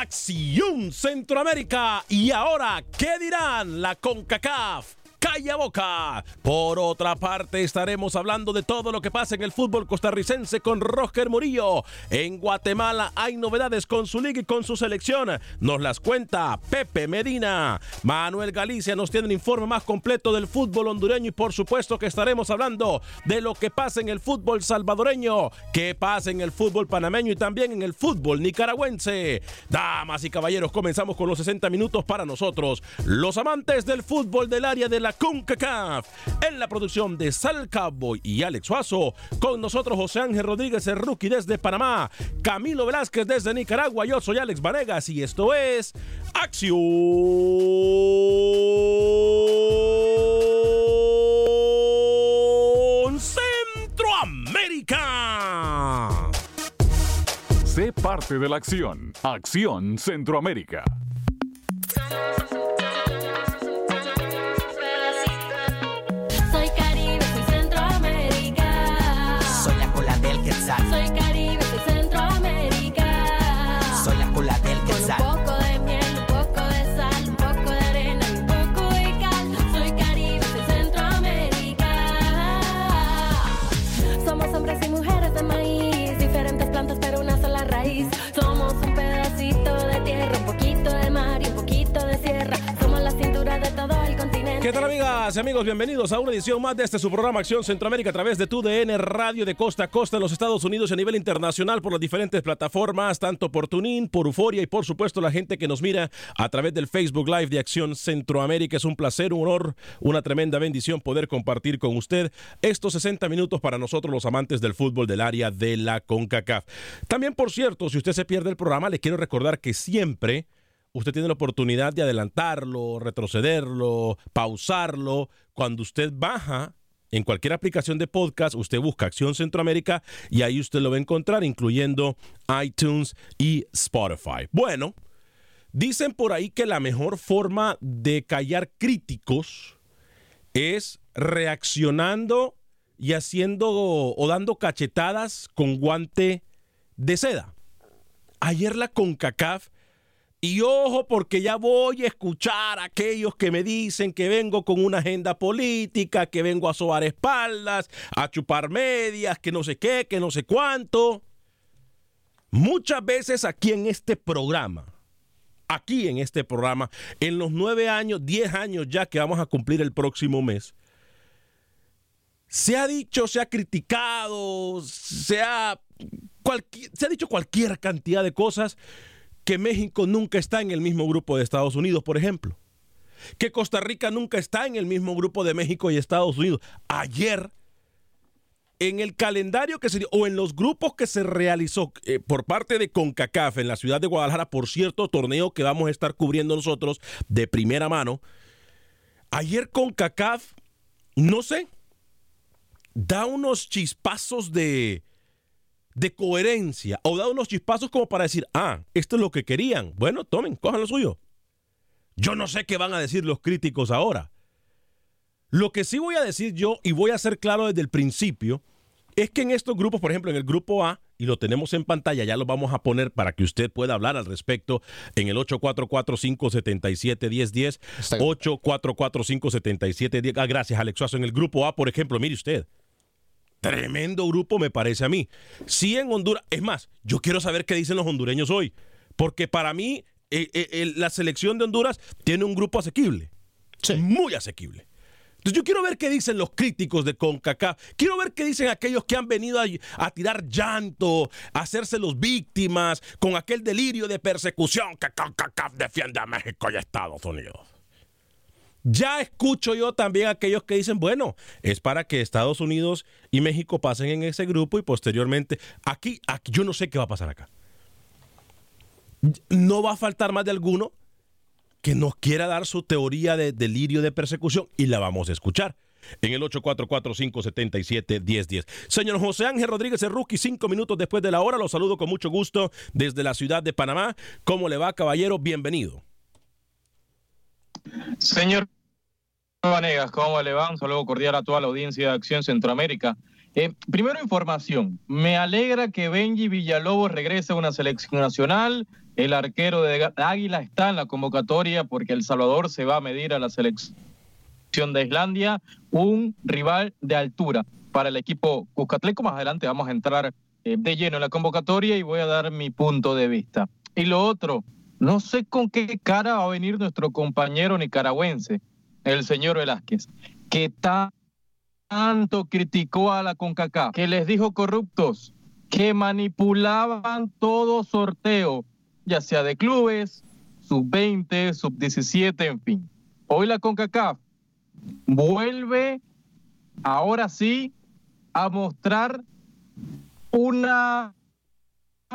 Acción Centroamérica. Y ahora, ¿qué dirán la CONCACAF? Calla boca. Por otra parte, estaremos hablando de todo lo que pasa en el fútbol costarricense con Roger Murillo. En Guatemala hay novedades con su liga y con su selección. Nos las cuenta Pepe Medina. Manuel Galicia nos tiene el informe más completo del fútbol hondureño y por supuesto que estaremos hablando de lo que pasa en el fútbol salvadoreño, qué pasa en el fútbol panameño y también en el fútbol nicaragüense. Damas y caballeros, comenzamos con los 60 minutos para nosotros, los amantes del fútbol del área de la CONCACAF. En la producción de Sal Cowboy y Alex Suazo, con nosotros José Ángel Rodríguez, el rookie desde Panamá, Camilo Velázquez desde Nicaragua, yo soy Alex Vanegas y esto es Acción Centroamérica. Sé parte de la acción. Acción Centroamérica. Amigas y amigos? Bienvenidos a una edición más de este su programa Acción Centroamérica a través de tu DN Radio de costa a costa en los Estados Unidos y a nivel internacional por las diferentes plataformas, tanto por Tunin, por Euforia y por supuesto la gente que nos mira a través del Facebook Live de Acción Centroamérica. Es un placer, un honor, una tremenda bendición poder compartir con usted estos 60 minutos para nosotros los amantes del fútbol del área de la CONCACAF. También, por cierto, si usted se pierde el programa, le quiero recordar que siempre usted tiene la oportunidad de adelantarlo, retrocederlo, pausarlo. Cuando usted baja en cualquier aplicación de podcast, usted busca Acción Centroamérica y ahí usted lo va a encontrar, incluyendo iTunes y Spotify. Bueno, dicen por ahí que la mejor forma de callar críticos es reaccionando y haciendo o dando cachetadas con guante de seda. Ayer la CONCACAF y ojo, porque ya voy a escuchar a aquellos que me dicen que vengo con una agenda política, que vengo a sobar espaldas, a chupar medias, que no sé qué, que no sé cuánto. Muchas veces aquí en este programa, aquí en este programa, en los nueve años, diez años ya que vamos a cumplir el próximo mes, se ha dicho, se ha criticado, se ha, se ha dicho cualquier cantidad de cosas que México nunca está en el mismo grupo de Estados Unidos, por ejemplo. Que Costa Rica nunca está en el mismo grupo de México y Estados Unidos. Ayer en el calendario que se dio, o en los grupos que se realizó eh, por parte de CONCACAF en la ciudad de Guadalajara, por cierto, torneo que vamos a estar cubriendo nosotros de primera mano. Ayer CONCACAF, no sé, da unos chispazos de, de coherencia o da unos chispazos como para decir, ah, esto es lo que querían. Bueno, tomen, cojan lo suyo. Yo no sé qué van a decir los críticos ahora. Lo que sí voy a decir yo, y voy a ser claro desde el principio, es que en estos grupos, por ejemplo, en el grupo A, y lo tenemos en pantalla, ya lo vamos a poner para que usted pueda hablar al respecto en el 844-577-1010, 844-577-10. Ah, gracias, Alex En el grupo A, por ejemplo, mire usted. Tremendo grupo me parece a mí. Sí en Honduras, es más, yo quiero saber qué dicen los hondureños hoy, porque para mí eh, eh, la selección de Honduras tiene un grupo asequible, muy asequible. Entonces yo quiero ver qué dicen los críticos de CONCACAF. Quiero ver qué dicen aquellos que han venido a, tirar llanto, a hacerse los víctimas, con aquel delirio de persecución que CONCACAF defiende a México y a Estados Unidos. Ya escucho yo también aquellos que dicen, bueno, es para que Estados Unidos y México pasen en ese grupo y posteriormente, aquí, yo no sé qué va a pasar acá. No va a faltar más de alguno que nos quiera dar su teoría de delirio de persecución y la vamos a escuchar en el 844-577-1010. Señor José Ángel Rodríguez Rookie, cinco minutos después de la hora, lo saludo con mucho gusto desde la ciudad de Panamá. ¿Cómo le va, caballero? Bienvenido. Señor Vanegas, ¿cómo le va? Un saludo cordial a toda la audiencia de Acción Centroamérica. Eh, primero información, me alegra que Benji Villalobos regrese a una selección nacional, el arquero de Águila está en la convocatoria porque El Salvador se va a medir a la selección de Islandia, un rival de altura para el equipo Cuscatleco. Más adelante vamos a entrar eh, de lleno en la convocatoria y voy a dar mi punto de vista. Y lo otro, no sé con qué cara va a venir nuestro compañero nicaragüense, el señor Velázquez, que tanto criticó a la CONCACAF, que les dijo corruptos, que manipulaban todo sorteo ya sea de clubes, sub-20, sub-17, en fin. Hoy la CONCACAF vuelve, ahora sí, a mostrar una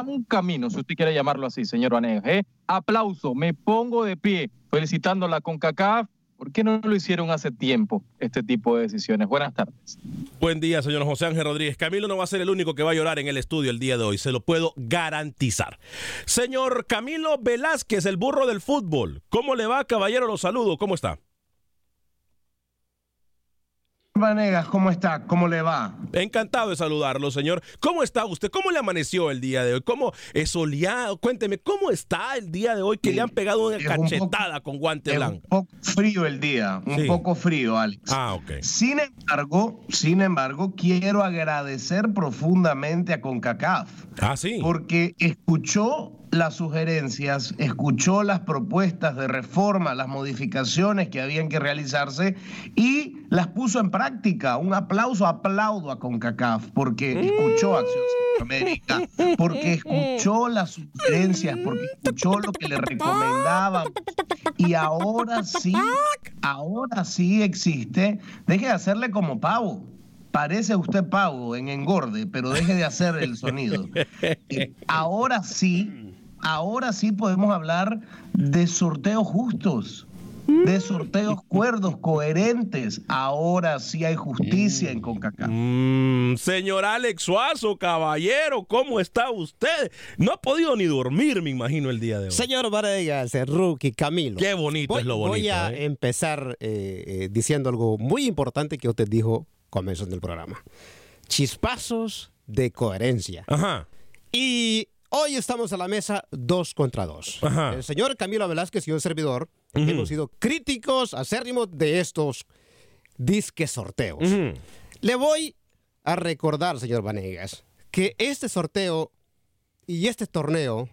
un camino, si usted quiere llamarlo así, señor Vanegas. ¿eh? Aplauso, me pongo de pie felicitando a la CONCACAF ¿Por qué no lo hicieron hace tiempo este tipo de decisiones? Buenas tardes. Buen día, señor José Ángel Rodríguez. Camilo no va a ser el único que va a llorar en el estudio el día de hoy, se lo puedo garantizar. Señor Camilo Velázquez, el burro del fútbol. ¿Cómo le va, caballero? Los saludo. ¿Cómo está? Vanegas, ¿cómo está? ¿Cómo le va? Encantado de saludarlo, señor. ¿Cómo está usted? ¿Cómo le amaneció el día de hoy? ¿Cómo es soleado? Cuénteme, ¿cómo está el día de hoy que le han pegado una cachetada con guante blanco? Un poco frío el día, un poco frío, Alex. Ah, ok. Sin embargo, sin embargo, quiero agradecer profundamente a CONCACAF. Ah, sí. Porque escuchó las sugerencias, escuchó las propuestas de reforma, las modificaciones que habían que realizarse y las puso en práctica. Un aplauso, aplaudo a CONCACAF porque escuchó Acción Centroamérica, porque escuchó las sugerencias, porque escuchó lo que le recomendaban y ahora sí, ahora sí existe. Deje de hacerle como pavo parece usted pavo en engorde, pero deje de hacer el sonido. Eh, ahora sí, ahora sí podemos hablar de sorteos justos, de sorteos cuerdos, coherentes. Ahora sí hay justicia en CONCACAF. Mm, señor Alex Suazo, caballero, ¿cómo está usted? No ha podido ni dormir, me imagino, el día de hoy. Señor Vargas, Rookie, Camilo. Qué bonito es lo bonito. Voy a ¿eh? empezar eh, eh, diciendo algo muy importante que usted dijo comienzo del programa. Chispazos de coherencia. Ajá. Y Hoy estamos a la mesa dos contra dos. El señor Camilo Velázquez y un servidor hemos sido críticos acérrimos de estos disque sorteos. Le voy a recordar, señor Vanegas, que este sorteo Y este torneo,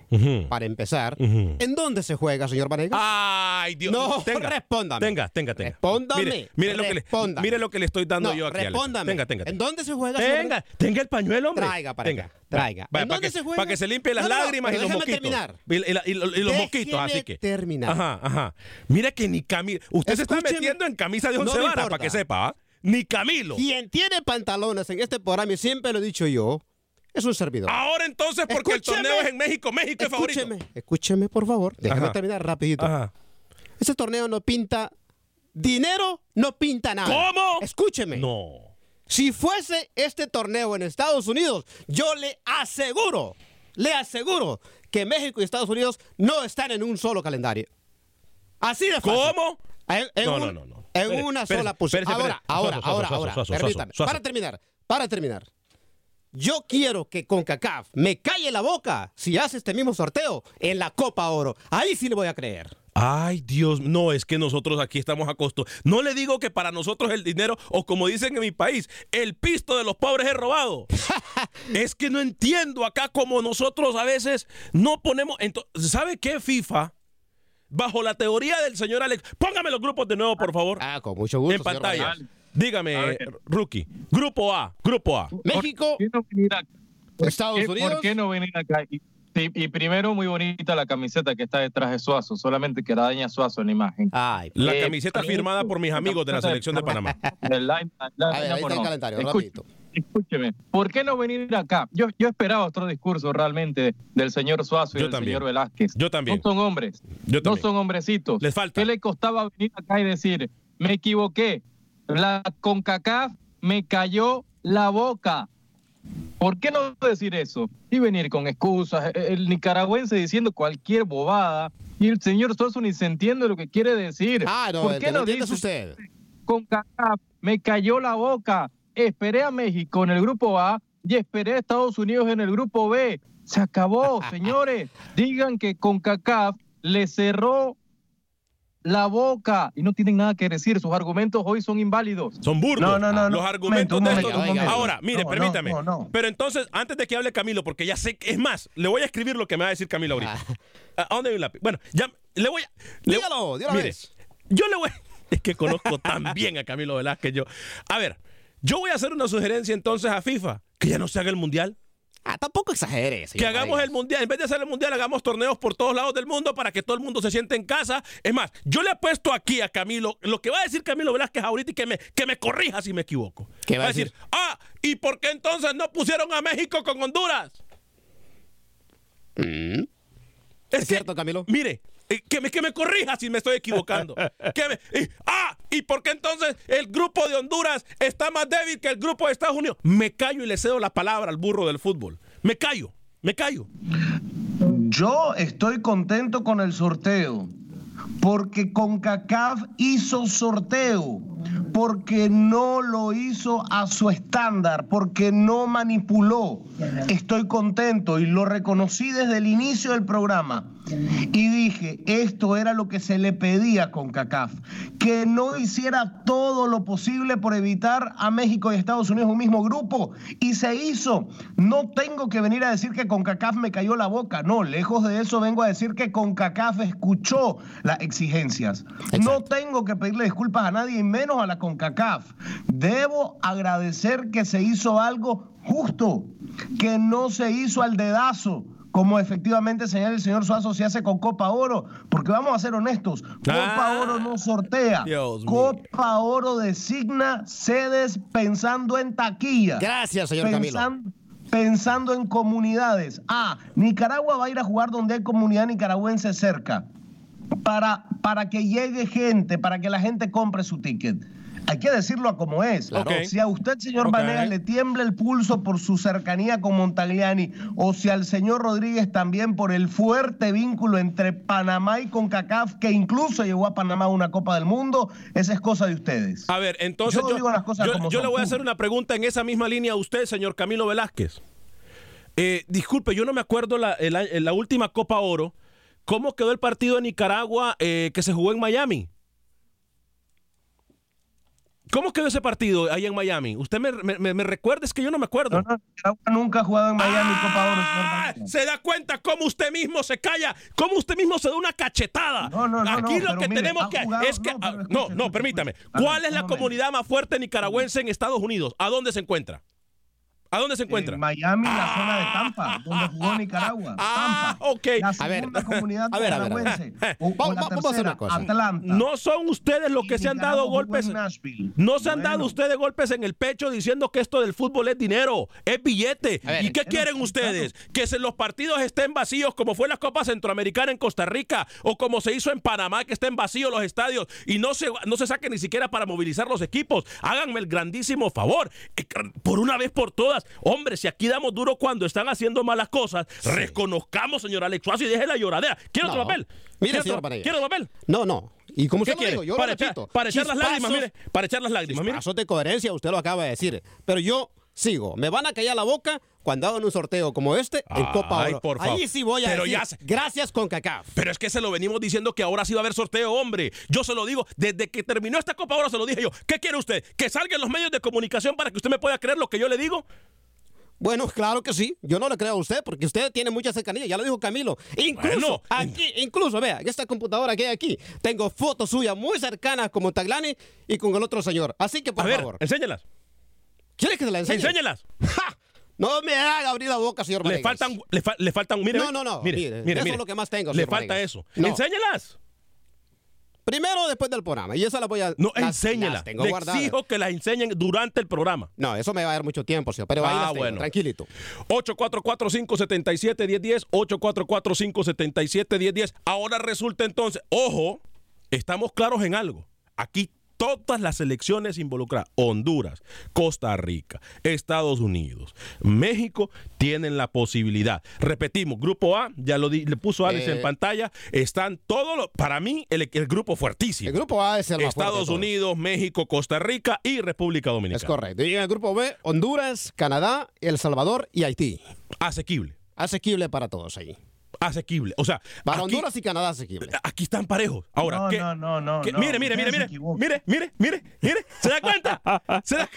para empezar. ¿en dónde se juega, señor Vanegas? Ay, Dios. No, tenga, respóndame. Tenga, tenga, tenga. Respóndame. Mire, mire lo que le, mire lo que le estoy dando No, yo aquí. Respóndame. Tenga, tenga. ¿En dónde se juega, señor Tenga, tenga el pañuelo, hombre. Traiga para tenga. acá, traiga. Vaya, ¿En para dónde que, se juega? para que se limpie las No, no, lágrimas y los déjame mosquitos. terminar. Y, y la- y lo- y los mosquitos, así que. terminar. Ajá, ajá. Mira que ni Camilo. Usted se está metiendo en camisa de once varas, para que sepa. ¿ah? Ni Camilo. Quien tiene pantalones en este programa, y siempre lo he dicho yo, es un servidor. Ahora entonces, porque Escúcheme. el torneo es en México, México es favorito. Escúcheme, escúcheme, por favor. Déjame Ajá. terminar rapidito. Ajá. Este torneo no pinta dinero, no pinta nada. ¿Cómo? Escúcheme. No. Si fuese este torneo en Estados Unidos, yo le aseguro, le aseguro que México y Estados Unidos no están en un solo calendario. Así de fácil. ¿Cómo? En, en No, un- no, no, no. En una sola posición. Ahora, ahora, Suazo, ahora, suazo, ahora. suazo, suazo, Permítame. Para terminar, para terminar. Yo quiero que CONCACAF me calle la boca si hace este mismo sorteo en la Copa Oro. Ahí sí le voy a creer. Ay, Dios, no, es que nosotros aquí estamos acostumbrados. No le digo que para nosotros el dinero, o como dicen en mi país, el pisto de los pobres es robado. es que no entiendo acá como nosotros a veces no ponemos. ¿Sabe qué, FIFA? Bajo la teoría del señor Alex. Póngame los grupos de nuevo, por favor. Ah, con mucho gusto. en pantalla. Dígame, rookie. Grupo A, grupo A. México, ¿Por qué no venir acá? ¿Por Estados Unidos. ¿Por qué no venir acá? Y, primero, muy bonita la camiseta que está detrás de Suazo, solamente que la daña Suazo en la imagen. Ay, La Eh, camiseta firmada por mis amigos de la selección de Panamá. Escúcheme, ¿por qué no venir acá? Yo, yo esperaba otro discurso realmente del señor Suazo y Yo del también. señor Velázquez. Yo también. No son hombres, Yo no son hombrecitos. Les falta. ¿Qué le costaba venir acá y decir, me equivoqué? La CONCACAF me cayó la boca. ¿Por qué no decir eso? Y venir con excusas, el nicaragüense diciendo cualquier bobada y el señor Suazo ni se entiende lo que quiere decir. Ah, no, ¿Por qué no dice usted. con CACAF, me cayó la boca. Esperé a México en el grupo A y esperé a Estados Unidos en el grupo B. Se acabó, señores. Digan que con CACAF le cerró la boca y no tienen nada que decir. Sus argumentos hoy son inválidos. Son burdos. No, no, no, Los no. argumentos Un de momento, estos. momento. Ahora, mire, No, permítame. no, no. Pero entonces, antes de que hable Camilo, porque ya sé que es más, le voy a escribir lo que me va a decir Camilo ahorita. ¿A dónde hay un lápiz? Bueno, ya le voy a. le- Dígalo, una mire, vez. Yo le voy. Es que conozco tan bien a Camilo Velázquez. Yo. A ver, yo voy a hacer una sugerencia entonces a FIFA: que ya no se haga el mundial. Ah, tampoco exagere, Que hagamos el mundial, en vez de hacer el mundial, hagamos torneos por todos lados del mundo para que todo el mundo se siente en casa. Es más, yo le apuesto aquí a Camilo, lo que va a decir Camilo Velázquez ahorita y que me, que me corrija si me equivoco. ¿Qué va a decir? ah, ¿y por qué entonces no pusieron a México con Honduras? Mm. Es, ¿Es cierto, Camilo? Mire, eh, que me, que me corrija si me estoy equivocando. Que me- y- ah, ¿y por qué entonces el grupo de Honduras está más débil que el grupo de Estados Unidos? Me callo y le cedo la palabra al burro del fútbol. Me callo, me callo. Yo estoy contento con el sorteo, porque CONCACAF hizo sorteo, porque no lo hizo a su estándar, porque no manipuló. Estoy contento y lo reconocí desde el inicio del programa. Y dije, esto era lo que se le pedía a CONCACAF, que no hiciera todo lo posible por evitar a México y Estados Unidos un mismo grupo. Y se hizo. No tengo que venir a decir que CONCACAF me cayó la boca. No, lejos de eso vengo a decir que CONCACAF escuchó las exigencias. No tengo que pedirle disculpas a nadie, y menos a la CONCACAF. Debo agradecer que se hizo algo justo, que no se hizo al dedazo como efectivamente señala el señor Suazo se hace con Copa Oro, porque vamos a ser honestos, Copa Ah, Oro no sortea, Dios mío. Copa Oro designa sedes pensando en taquilla. Gracias, señor Camilo. Pensan- Pensando en comunidades. Ah, Nicaragua va a ir a jugar donde hay comunidad nicaragüense cerca. Para, para que llegue gente, para que la gente compre su ticket. Hay que decirlo a como es. Si a usted, señor Ok. Vanegas, le tiembla el pulso por su cercanía con Montagliani, o si al señor Rodríguez también por el fuerte vínculo entre Panamá y CONCACAF, que incluso llevó a Panamá a una Copa del Mundo, esa es cosa de ustedes. A ver, entonces Yo digo las cosas yo- como yo son, le voy a hacer una pregunta en esa misma línea a usted, señor Camilo Velázquez. Eh, disculpe, yo no me acuerdo la, el a- la última Copa Oro. ¿Cómo quedó el partido de Nicaragua eh, que se jugó en Miami? ¿Cómo quedó ese partido ahí en Miami? Usted me, me, me recuerda, es que yo no me acuerdo. nunca ha jugado en Miami Copa Oro. Ah, ¿Se da cuenta cómo usted mismo se calla? ¿Cómo usted mismo se da una cachetada? No, no, no, Aquí no, lo que mire, tenemos que jugado- es que no, ah, no, escuche, no, permítame. ¿Cuál es la comunidad más fuerte nicaragüense en Estados Unidos? ¿A dónde se encuentra? ¿A dónde se encuentra? En Miami, la zona de Tampa, donde jugó Nicaragua. Ah, Tampa. ok. La A ver, segunda comunidad a ver, a ver, a ver. nicaragüense. O- o Vamos- la vamos a hacer una cosa. Atlanta. No son ustedes los que se han dado golpes. en Nashville. No se han dado ustedes golpes en el pecho diciendo que esto del fútbol es dinero, es billete. ver, ¿Y qué quieren ustedes? Que se- los partidos estén vacíos como fue la Copa Centroamericana en Costa Rica o como se hizo en Panamá que estén vacíos los estadios y no se, no se saquen ni siquiera para movilizar los equipos. Háganme el grandísimo favor. Eh, Por una vez por todas. Hombre, si aquí damos duro cuando están haciendo malas cosas, reconozcamos, señor Alex Suazo, y deje la lloradera. ¿Quiere otro papel? Mire, ¿Quiere señor otro-. ¿Quiere otro papel? No, no. Y como ¿Qué usted lo quiere? dijo, yo para echar, para echar las lágrimas, mire. Para echar las lágrimas, mire. De coherencia, usted lo acaba de decir. Pero yo sigo. Me van a callar la boca cuando hagan un sorteo como este en Copa Oro. por favor. Ahí sí voy a Pero decir, ya se- gracias con CACAF. Pero es que se lo venimos diciendo que ahora sí va a haber sorteo, hombre. Yo se lo digo, desde que terminó esta Copa ahora se lo dije yo. ¿Qué quiere usted? ¿Que salgan los medios de comunicación para que usted me pueda creer lo que yo le digo? Bueno, claro que sí. Yo no le creo a usted porque usted tiene mucha cercanía. Ya lo dijo Camilo. Incluso Bueno. aquí, incluso, vea, esta computadora que hay aquí, tengo fotos suyas muy cercanas con Montaglani y con el otro señor. Así que, por a ver, favor. enséñalas. ¿Quiere que se la enseñe? Enséñalas. ¡Ja! No me haga abrir la boca, señor Le Vanegas. faltan, le, fa- le faltan, mire. No, no, no, Mire, mire, mire, eso mire. es lo que más tengo, Le señor falta eso. No. Enséñalas. Primero después del programa. Y esa la voy a. No, las- tengo Le guardadas. exijo que las enseñen durante el programa. No, eso me va a dar mucho tiempo, señor. Pero ahí Ah, las tengo, bueno. tranquilito. 844-577-1010, 844-577-1010. Ahora resulta entonces, ojo, estamos claros en algo. Aquí todas las selecciones involucradas, Honduras, Costa Rica, Estados Unidos, México, tienen la posibilidad. Repetimos, grupo A, ya lo di- le puso Alex Eh, en pantalla, están todos los, para mí, el, el grupo fuertísimo. El grupo A es el más Estados. Unidos, México, Costa Rica y República Dominicana. Es correcto. Y en el grupo B, Honduras, Canadá, El Salvador y Haití. Asequible. Asequible para todos ahí. Asequible. O sea, Para aquí- Honduras y Canadá asequible. Aquí están parejos. Ahora, No, ¿qué- no, no, no, qué- no, mire, mire, mire, mire, mire, mire, mire, mire, ¿se da cuenta? ¿Se da-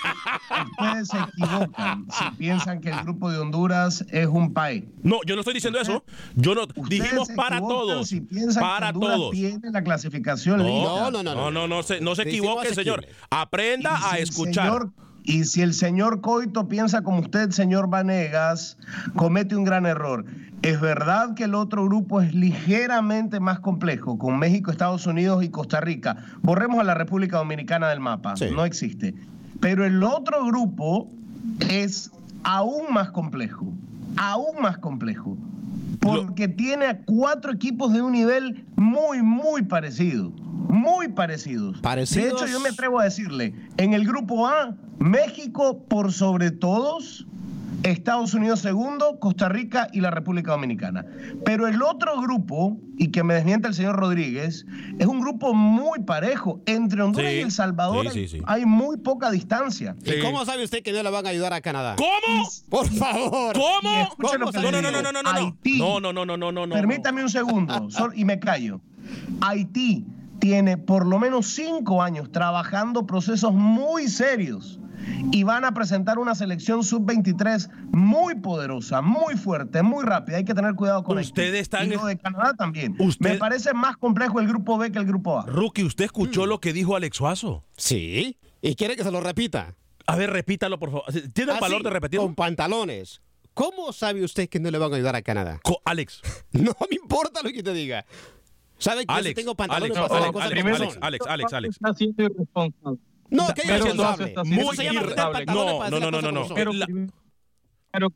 Ustedes se equivocan si piensan que el grupo de Honduras es un país. No, yo no estoy diciendo eso. Yo no Ustedes dijimos se para todos. Si piensan Para que Honduras todos. tiene la clasificación No, lista. no, no, no, no, no, se, no se equivoque, señor. Aprenda a escuchar. señor- y si el señor Coito piensa como usted, señor Vanegas, comete un gran error. Es verdad que el otro grupo es ligeramente más complejo, con México, Estados Unidos y Costa Rica. Borremos a la República Dominicana del mapa, Sí. no existe. Pero el otro grupo es aún más complejo, aún más complejo, porque tiene a cuatro equipos de un nivel muy, muy parecido, muy parecidos. Parecidos. De hecho, yo me atrevo a decirle, en el grupo A, México por sobre todos, Estados Unidos segundo, Costa Rica y la República Dominicana. Pero el otro grupo, y que me desmienta el señor Rodríguez, es un grupo muy parejo. Entre Honduras Sí, y El Salvador sí, hay- sí, sí. hay muy poca distancia. Sí. ¿Y cómo sabe usted que no le van a ayudar a Canadá? ¿Cómo? Por favor. ¿Cómo? No, no, no, no, no, no, no. Haití. No, no, no, no, no, no, no. Permítame un segundo y me callo. Haití tiene por lo menos cinco años trabajando procesos muy serios y van a presentar una selección sub-23 muy poderosa, muy fuerte, muy rápida. Hay que tener cuidado con. Ustedes están- Y lo de Canadá también. Usted- Me parece más complejo el grupo B que el grupo A. Rookie, ¿usted Mm. escuchó lo que dijo Alex Suazo? Sí. ¿Y quiere que se lo repita? A ver, repítalo, por favor. ¿Tiene el Así, valor de repetirlo? Con pantalones. ¿Cómo sabe usted que no le van a ayudar a Canadá? Co- Alex. No me importa lo que te diga. ¿Sabe que yo Alex, tengo pantalones Alex, para hacer las Alex, cosas Alex, Alex? Alex, Alex, Alex. Está siendo irresponsable. No, que Pero irresponsable. tener irresponsable. No, no, hacer no, no, no, no. Pero, La- pero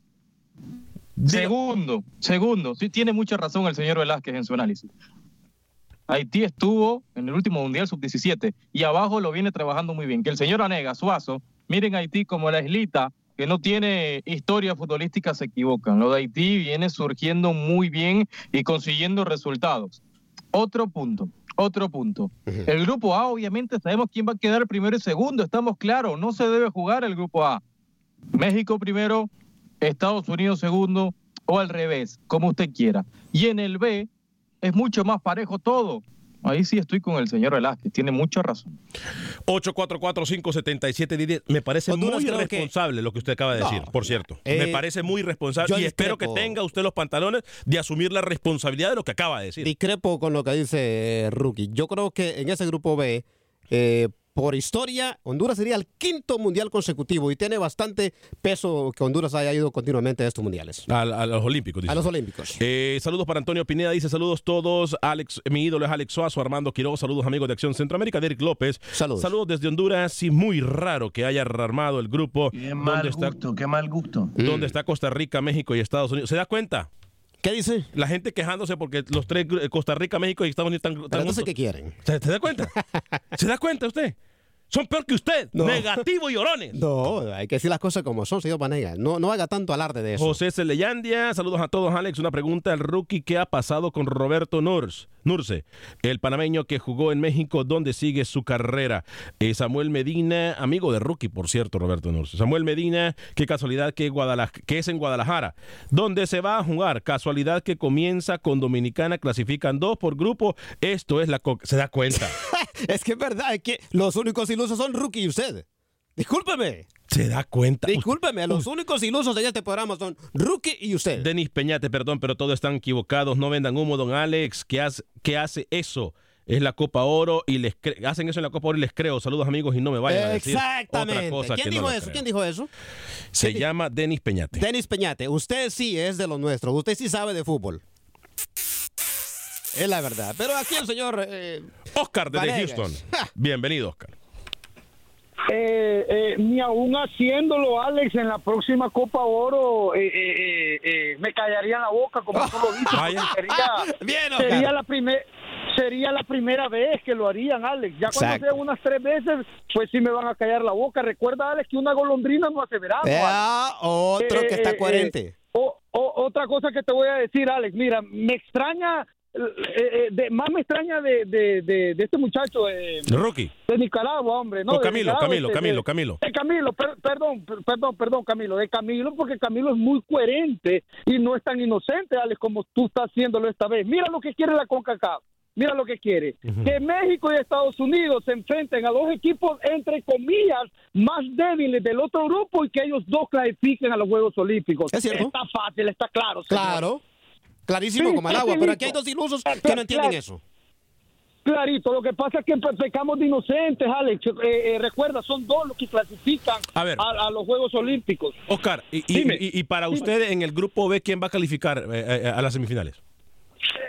segundo, segundo, sí tiene mucha razón el señor Velázquez en su análisis. Haití estuvo en el último Mundial Sub-17 y abajo lo viene trabajando muy bien. Que el señor Anega, Suazo, miren Haití como la islita que no tiene historia futbolística, se equivocan. Lo de Haití viene surgiendo muy bien y consiguiendo resultados. Otro punto, otro punto. El grupo A, obviamente, sabemos quién va a quedar primero y segundo, estamos claros, no se debe jugar el grupo A. México primero, Estados Unidos segundo o al revés, como usted quiera. Y en el B es mucho más parejo todo. Ahí sí estoy con el señor Velázquez, tiene mucha razón. 844-577-10. Me parece Honduras muy que- irresponsable lo que usted acaba de No, decir, por cierto. eh, Me parece muy irresponsable y espero que tenga usted los pantalones de asumir la responsabilidad de lo que acaba de decir. Discrepo con lo que dice eh, Rookie. Yo creo que en ese grupo B, eh, por historia, Honduras sería el quinto mundial consecutivo y tiene bastante peso que Honduras haya ido continuamente a estos mundiales. A, a los Olímpicos, dice. A los Olímpicos. Eh, saludos para Antonio Pineda, dice saludos todos. Alex, mi ídolo es Alex Suazo, Armando Quiroga, saludos amigos de Acción Centroamérica, Derek López. Saludos. Saludos desde Honduras. Sí, muy raro que haya armado el grupo. Qué mal está, gusto, qué mal gusto. donde está Costa Rica, México y Estados Unidos. ¿Se da cuenta? ¿Qué dice? La gente quejándose porque los tres, eh, Costa Rica, México y Estados Unidos están, están Pero entonces. ¿qué quieren? ¿Se, se da cuenta? ¿Se da cuenta usted? Son peor que usted. No. Negativo y orones. No, hay que decir las cosas como son, señor Vanega. No, no haga tanto alarde de eso. José Celeyandia, saludos a todos, Alex. Una pregunta al rookie: ¿qué ha pasado con Roberto Nurs, Nurse, el panameño que jugó en México, donde sigue su carrera? Eh, Samuel Medina, amigo de rookie, por cierto, Roberto Nurse. Samuel Medina, qué casualidad que, Guadalaj- que es en Guadalajara, donde se va a jugar. Casualidad que comienza con Dominicana, clasifican dos por grupo. Esto es la. co- ¿Se da cuenta? es que es verdad, es que los únicos ilusos son Rookie y usted. Discúlpeme. ¿Se da cuenta? Discúlpeme, los únicos ilusos de este programa son Rookie y usted. Denis Peñate, perdón, pero todos están equivocados. No vendan humo, don Alex. ¿Qué hace, qué hace eso? Es la Copa Oro y les cre- hacen eso en la Copa Oro y les creo. Saludos amigos y no me vayan a decir Exactamente. otra cosa ¿Quién que dijo no lo eso? creo. ¿Quién dijo eso? Se llama Denis Peñate. Denis Peñate, usted sí es de los nuestros, usted sí sabe de fútbol. Es la verdad. Pero aquí el señor... eh, Oscar desde Vanegas. Houston. Bienvenido, Oscar. Eh, eh, ni aún haciéndolo, Alex, en la próxima Copa Oro eh, eh, eh, eh, me callaría en la boca, como tú lo dices. Sería, Bien, Oscar. sería, la primer, sería la primera vez que lo harían, Alex. Ya cuando Exacto. sean unas tres veces, pues sí me van a callar la boca. Recuerda, Alex, que una golondrina no hace verano. Vea, otro Eh, que está coherente. eh, o- o- otra cosa que te voy a decir, Alex, mira, me extraña, eh, eh, de- más me extraña de, de, de, de este muchacho eh, Rookie. de Nicaragua, hombre, ¿no? Camilo, Nicaragua, Camilo, de- Camilo, de- Camilo. de Camilo, per- perdón, per- perdón, perdón, Camilo, de Camilo, porque Camilo es muy coherente y no es tan inocente, Alex, como tú estás haciéndolo esta vez. Mira lo que quiere la CONCACAF. Mira lo que quiere. Que México y Estados Unidos se enfrenten a dos equipos, entre comillas, más débiles del otro grupo y que ellos dos clasifiquen a los Juegos Olímpicos. Es cierto. Está fácil, está claro. señor. Claro. Clarísimo Sí, como el agua, pero aquí hay dos ilusos que no entienden eso. Clarito, lo que pasa es que pe- pecamos de inocentes, Alex. Eh, eh, recuerda, son dos los que clasifican A ver. a, a los Juegos Olímpicos. Oscar, y, Dime. y- y para Dime. usted en el grupo B, ¿quién va a calificar eh, eh, a las semifinales?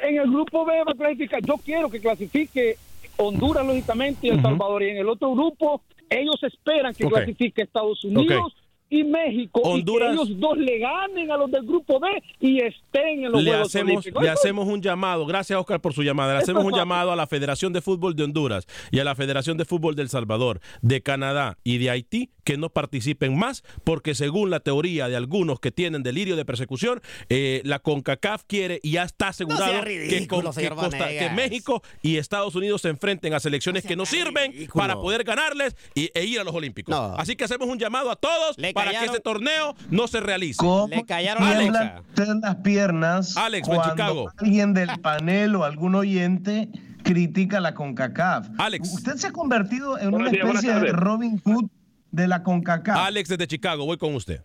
En el grupo B va a clasificar. Yo quiero que clasifique Honduras, lógicamente, y El. Salvador. Y en el otro grupo, ellos esperan que clasifique Estados Unidos. Y México, Honduras- y que ellos dos le ganen a los del grupo B y estén en los Le Juegos hacemos, Olímpicos. le hacemos un llamado, gracias Oscar por su llamada, le hacemos un llamado a la Federación de Fútbol de Honduras y a la Federación de Fútbol del Salvador, de Canadá y de Haití que no participen más porque según la teoría de algunos que tienen delirio de persecución, eh, la CONCACAF quiere y ya está asegurado que, ridículo, con- que señor Costa- Vanegas. que México y Estados Unidos se enfrenten a selecciones que no sirven ridículo. para poder ganarles y, e ir a los Olímpicos. No. Así que hacemos un llamado a todos Le para callaron. que ese torneo no se realice. ¿Cómo Le callaron la ustedes las piernas Alex, cuando Chicago. alguien del panel o algún oyente critica la CONCACAF? Alex. Usted se ha convertido en Buenos una días, especie de. Robin Hood de la CONCACAF. Alex desde Chicago, voy con usted.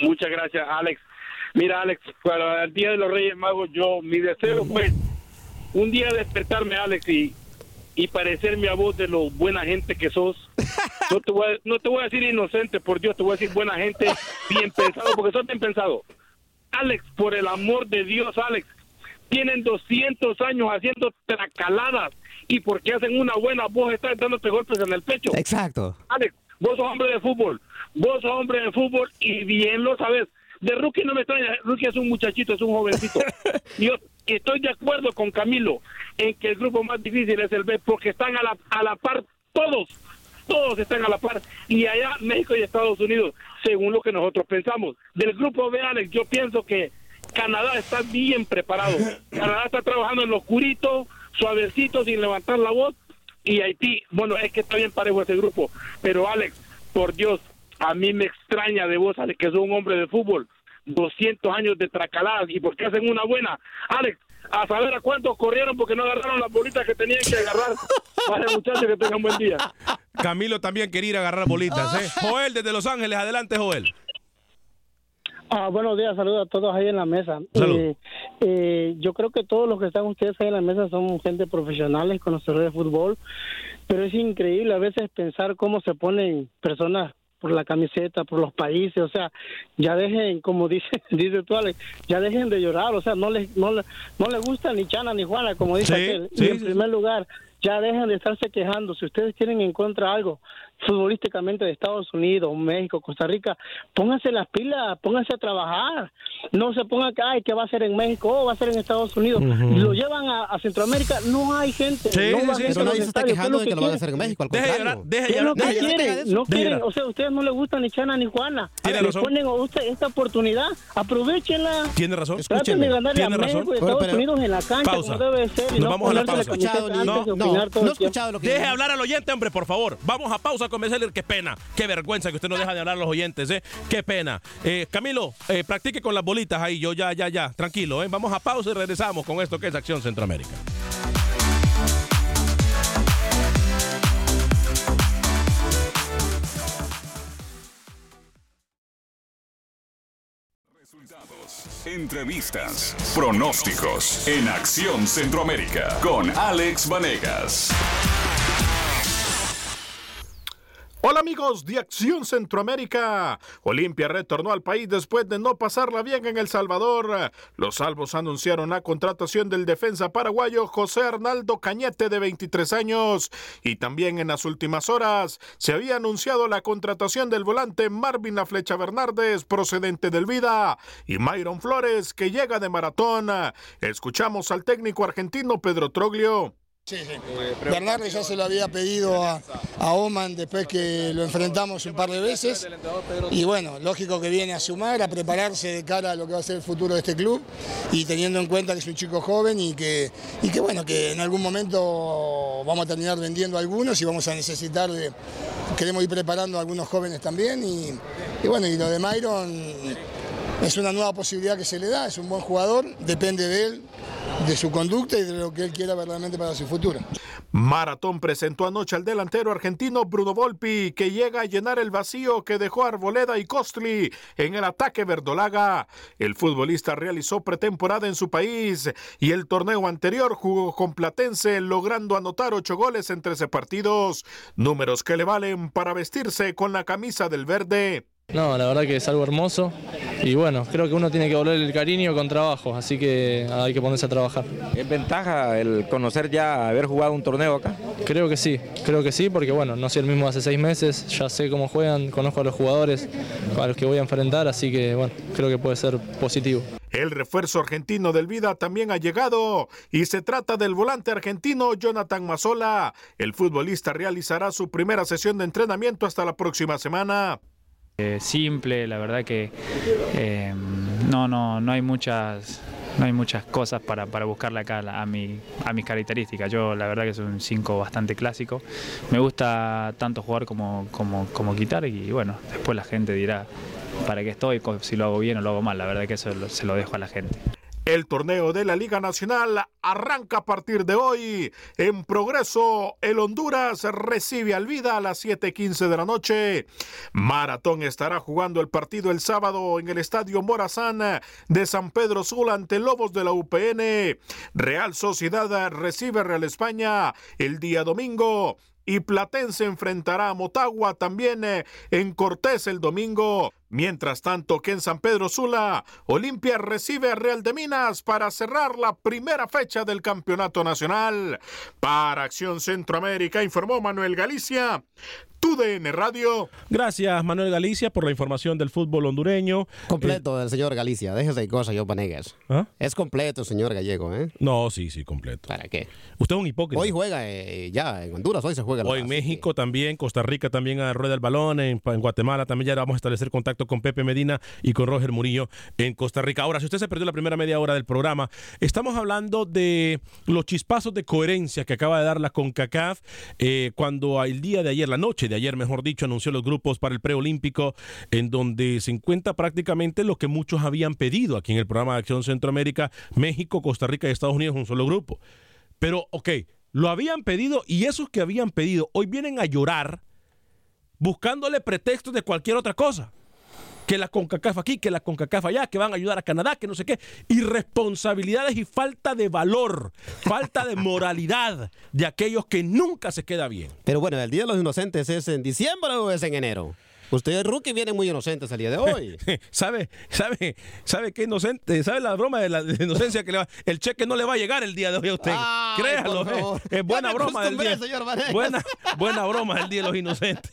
Muchas gracias, Alex. Mira, Alex, para el Día de los Reyes Magos, yo, mi deseo fue un día despertarme, Alex, y, y parecerme a vos de lo buena gente que sos. No te, voy a, no te voy a decir inocente, por Dios, te voy a decir buena gente, bien pensado, porque sos bien pensado. Alex, por el amor de Dios, Alex, tienen 200 años haciendo tracaladas y porque hacen una buena voz están dándote golpes en el pecho. Exacto. Alex, vos sos hombre de fútbol, vos sos hombre de fútbol y bien lo sabes. De Rookie no me extraña, Rookie es un muchachito, es un jovencito. Yo estoy de acuerdo con Camilo en que el grupo más difícil es el B porque están a la, a la par todos, todos están a la par. Y allá México y Estados Unidos, según lo que nosotros pensamos. Del grupo B, Alex, yo pienso que Canadá está bien preparado. Canadá está trabajando en lo oscurito, suavecito, sin levantar la voz. Y Haití, bueno, es que está bien parejo ese grupo. Pero Alex, por Dios, a mí me extraña de vos, Alex, que sos un hombre de fútbol. 200 años de tracaladas y porque hacen una buena. Alex, a saber a cuántos corrieron porque no agarraron las bolitas que tenían que agarrar. Vale, muchachos, que tengan buen día. Camilo también quería ir a agarrar bolitas, ¿eh? Joel, desde Los Ángeles, adelante, Joel. Ah, buenos días, saludos a todos ahí en la mesa. Eh, eh, yo creo que todos los que están ustedes ahí en la mesa son gente profesionales, conocedores de fútbol, pero es increíble a veces pensar cómo se ponen personas por la camiseta, por los países, o sea, ya dejen, como dice, dice tú, Alex, ya dejen de llorar, o sea, no les, no, le- no les gusta ni Chana ni Juana, como dice Sí, aquel. sí, y en sí, primer lugar, ya dejen de estarse quejando. Si ustedes tienen en contra algo futbolísticamente de Estados Unidos, México, Costa Rica, pónganse las pilas, pónganse a trabajar. No se pongan que, ay, que va a ser en México o va a ser en Estados Unidos. Ujú. Lo llevan a, a Centroamérica, no hay gente. Sí, no sí, va sí, pero nadie se está estadios. ¿Qué es quejando de que lo van a hacer en México, al Deje de contrario. llorar, deje de ¿Qué es lo llorar, que llorar. quieren? No quieren, o sea, ustedes no les gusta ni Chana ni Juana. Tiene Les razón. ponen a usted esta oportunidad, aprovechenla. Tiene razón. Traten de ganarle a Tiene razón. México y Estados Unidos en la cancha Pausa. como debe ser Nos no vamos a la pausa. camiseta antes de opinar todo el tiempo. Deje hablar al oyente, hombre, por favor. Vamos a pausa comercial. Qué pena, qué vergüenza que usted no deja de hablar a los oyentes, ¿eh? Qué pena. Eh, Camilo, eh, practique con las bolitas ahí. Yo ya, ya, ya. Tranquilo. Vamos a pausa y regresamos con esto que es Acción Centroamérica. Entrevistas, pronósticos en Acción Centroamérica con Alex Vanegas. Hola amigos de Acción Centroamérica. Olimpia retornó al país después de no pasarla bien en El Salvador. Los salvos anunciaron la contratación del defensa paraguayo José Arnaldo Cañete de 23 años. Y también en las últimas horas se había anunciado la contratación del volante Marvin La Flecha Bernardes procedente del Vida y Myron Flores que llega de maratón. Escuchamos al técnico argentino Pedro Troglio. Sí, sí. Bernardo ya se lo había pedido a, a Oman después que lo enfrentamos un par de veces. Y bueno, lógico que viene a sumar, a prepararse de cara a lo que va a ser el futuro de este club. Y teniendo en cuenta que es un chico joven y que, y que bueno, que en algún momento vamos a terminar vendiendo algunos y vamos a necesitar de. Queremos ir preparando a algunos jóvenes también. Y, y bueno, y lo de Myron es una nueva posibilidad que se le da, es un buen jugador, depende de él, de su conducta y de lo que él quiera verdaderamente para su futuro. Maratón presentó anoche al delantero argentino Bruno Volpi, que llega a llenar el vacío que dejó Arboleda y Costly en el ataque verdolaga. El futbolista realizó pretemporada en su país y el torneo anterior jugó con Platense, logrando anotar ocho goles en 13 partidos, números que le valen para vestirse con la camisa del verde. No, la verdad que es algo hermoso y bueno, creo que uno tiene que volver el cariño con trabajo, así que hay que ponerse a trabajar. ¿Es ventaja el conocer ya, haber jugado un torneo acá? Creo que sí, creo que sí, porque bueno, no soy el mismo hace seis meses, ya sé cómo juegan, conozco a los jugadores a los que voy a enfrentar, así que bueno, creo que puede ser positivo. El refuerzo argentino del Vida también ha llegado y se trata del volante argentino Jonathan Mazzola. El futbolista realizará su primera sesión de entrenamiento hasta la próxima semana. Simple, la verdad que eh, no, no, no hay muchas no hay muchas cosas para, para buscarle acá a, mi, a mis características. Yo la verdad que soy un 5 bastante clásico. Me gusta tanto jugar como, como, como quitar y bueno, después la gente dirá para qué estoy, si lo hago bien o lo hago mal. La verdad que eso se lo dejo a la gente. El torneo de la Liga Nacional arranca a partir de hoy. En progreso, el Honduras recibe al Vida a las 7:15 de la noche. Maratón estará jugando el partido el sábado en el Estadio Morazán de San Pedro Sula ante Lobos de la UPN. Real Sociedad recibe Real España el día domingo. Y Platense enfrentará a Motagua también en Cortés el domingo. Mientras tanto que en San Pedro Sula, Olimpia recibe a Real de Minas para cerrar la primera fecha del campeonato nacional. Para Acción Centroamérica informó Manuel Galicia. TUDN Radio. Gracias, Manuel Galicia, por la información del fútbol hondureño. Completo el señor Galicia, déjese de cosas, yo Panegas. Es completo, señor Gallego, ¿eh? No, sí, sí, completo. ¿Para qué? Usted es un hipócrita. Hoy juega eh, ya en Honduras, hoy se juega. Hoy en México también, Costa Rica también a rueda el balón, en, en Guatemala también ya vamos a establecer contacto con Pepe Medina y con Roger Murillo en Costa Rica. Ahora, si usted se perdió la primera media hora del programa, estamos hablando de los chispazos de coherencia que acaba de dar la CONCACAF eh, cuando el día de ayer, la noche de ayer, mejor dicho, anunció los grupos para el preolímpico, en donde se encuentra prácticamente lo que muchos habían pedido aquí en el programa de Acción Centroamérica, México, Costa Rica y Estados Unidos, un solo grupo. Pero, ok, lo habían pedido y esos que habían pedido hoy vienen a llorar buscándole pretextos de cualquier otra cosa. Que la CONCACAF aquí, que la CONCACAF allá, que van a ayudar a Canadá, que no sé qué. Irresponsabilidades y falta de valor, falta de moralidad de aquellos que nunca se queda bien. Pero bueno, el Día de los Inocentes es en diciembre o es en enero. Ustedes, rookie, vienen muy inocentes al día de hoy. ¿Sabe, sabe, sabe qué inocente? ¿Sabe la broma de la inocencia que le va? El cheque no le va a llegar el día de hoy a usted. Ay, Créalo, eh. es buena broma del día. señor. Buena, buena broma del día de los inocentes.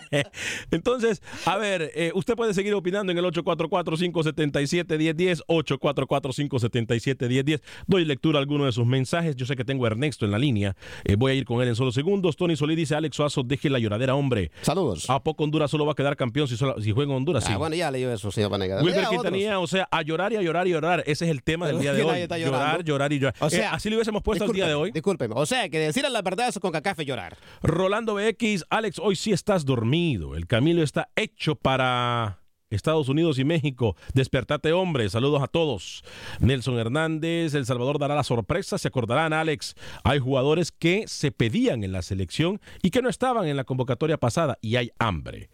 Entonces, a ver, eh, usted puede seguir opinando en el 844-577-1010, 844-577-1010. Doy lectura a alguno de sus mensajes. Yo sé que tengo a Ernesto en la línea. Eh, voy a ir con él en solo segundos. Tony Solí dice, Alex Suazo, deje la lloradera, hombre. Saludos. ¿A poco Honduras solo va a quedar campeón si, solo- si juega en Honduras? Sí. Ah, bueno, ya leyó eso, señor Vanegas. Wilber. Quintanilla, o sea, a llorar y a llorar y llorar. Ese es el tema del día de hoy. Llorar, llorar y llorar. O Eh, sea, así le hubiésemos puesto el día de hoy. Discúlpeme. O sea, que decirle la verdad es con café llorar. Rolando BX, Alex, hoy sí estás dormido. El Camilo está hecho para Estados Unidos y México. Despertate, hombre. Saludos a todos. Nelson Hernández, El Salvador dará la sorpresa. Se acordarán, Alex. Hay jugadores que se pedían en la selección y que no estaban en la convocatoria pasada y hay hambre.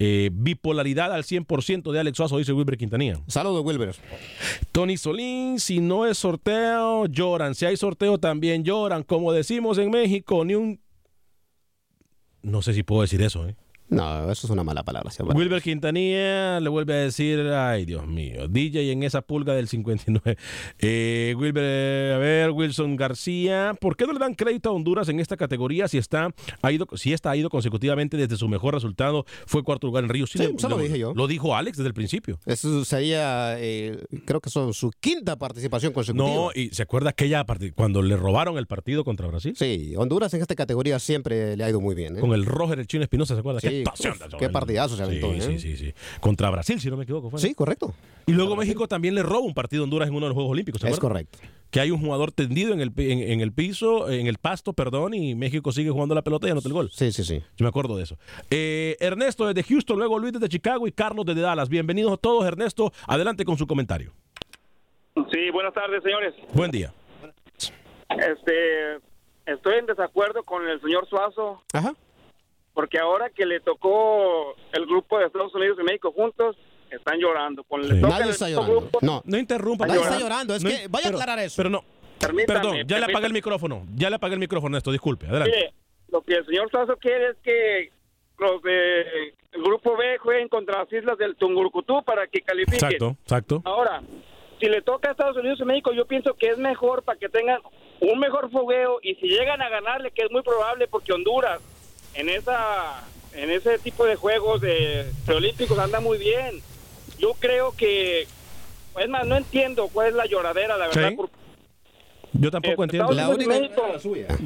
Eh, bipolaridad al 100% de Alex Suazo, dice Wilber Quintanilla. Saludos, Wilber. Tony Solín, si no es sorteo, lloran. Si hay sorteo, también lloran. Como decimos en México, ni un... No sé si puedo decir eso, ¿eh? No, eso es una mala palabra. Vanegas. Wilber Quintanilla le vuelve a decir, ay Dios mío, DJ en esa pulga del 59. Eh, Wilber, a ver, Wilson García, ¿por qué no le dan crédito a Honduras en esta categoría si está ha ido, si esta ha ido consecutivamente desde su mejor resultado? Fue cuarto lugar en Río. Sí, eso lo dije yo. Lo dijo Alex desde el principio. Eso sería, eh, creo que son su quinta participación consecutiva. No, y ¿se acuerda aquella cuando le robaron el partido contra Brasil? Sí, Honduras en esta categoría siempre le ha ido muy bien. ¿eh? Con el Roger, el chino Espinosa, ¿se acuerda? Sí, qué actuación uf, de qué Joel. partidazo se aventó, Sí, ¿eh? sí, sí, sí. Contra Brasil, si no me equivoco. Fue. Sí, correcto. Y luego México también le roba un partido a Honduras en uno de los Juegos Olímpicos. ¿se Es correcto. Que hay un jugador tendido en el, en el piso, en el pasto, perdón, y México sigue jugando la pelota y anota el gol. Sí, sí, sí. Yo me acuerdo de eso. Eh, Ernesto desde Houston, luego Luis desde Chicago y Carlos desde Dallas. Bienvenidos a todos, Ernesto. Adelante con su comentario. Sí, buenas tardes, señores. Buen día. Este, estoy en desacuerdo con el señor Suazo. Ajá. Porque ahora que le tocó el grupo de Estados Unidos y México juntos, están llorando. Con Sí. Nadie está llorando. grupo, No. No interrumpa. Nadie por está favor. llorando. Es No, que vaya a aclarar eso. Pero no. Permítame, Perdón, ya le apagué el micrófono. Ya le apagué el micrófono, Ernesto. Disculpe. Adelante. Mire, lo que el señor Suazo quiere es que los de el grupo B jueguen contra las islas del Tungurucutú para que califiquen. Exacto, exacto. Ahora, si le toca a Estados Unidos y México, yo pienso que es mejor para que tengan un mejor fogueo y si llegan a ganarle, que es muy probable porque Honduras en esa en ese tipo de juegos de preolímpicos anda muy bien. Yo creo que es más, no entiendo cuál es la lloradera, la verdad. Sí. por- Yo tampoco Este, entiendo. Y México.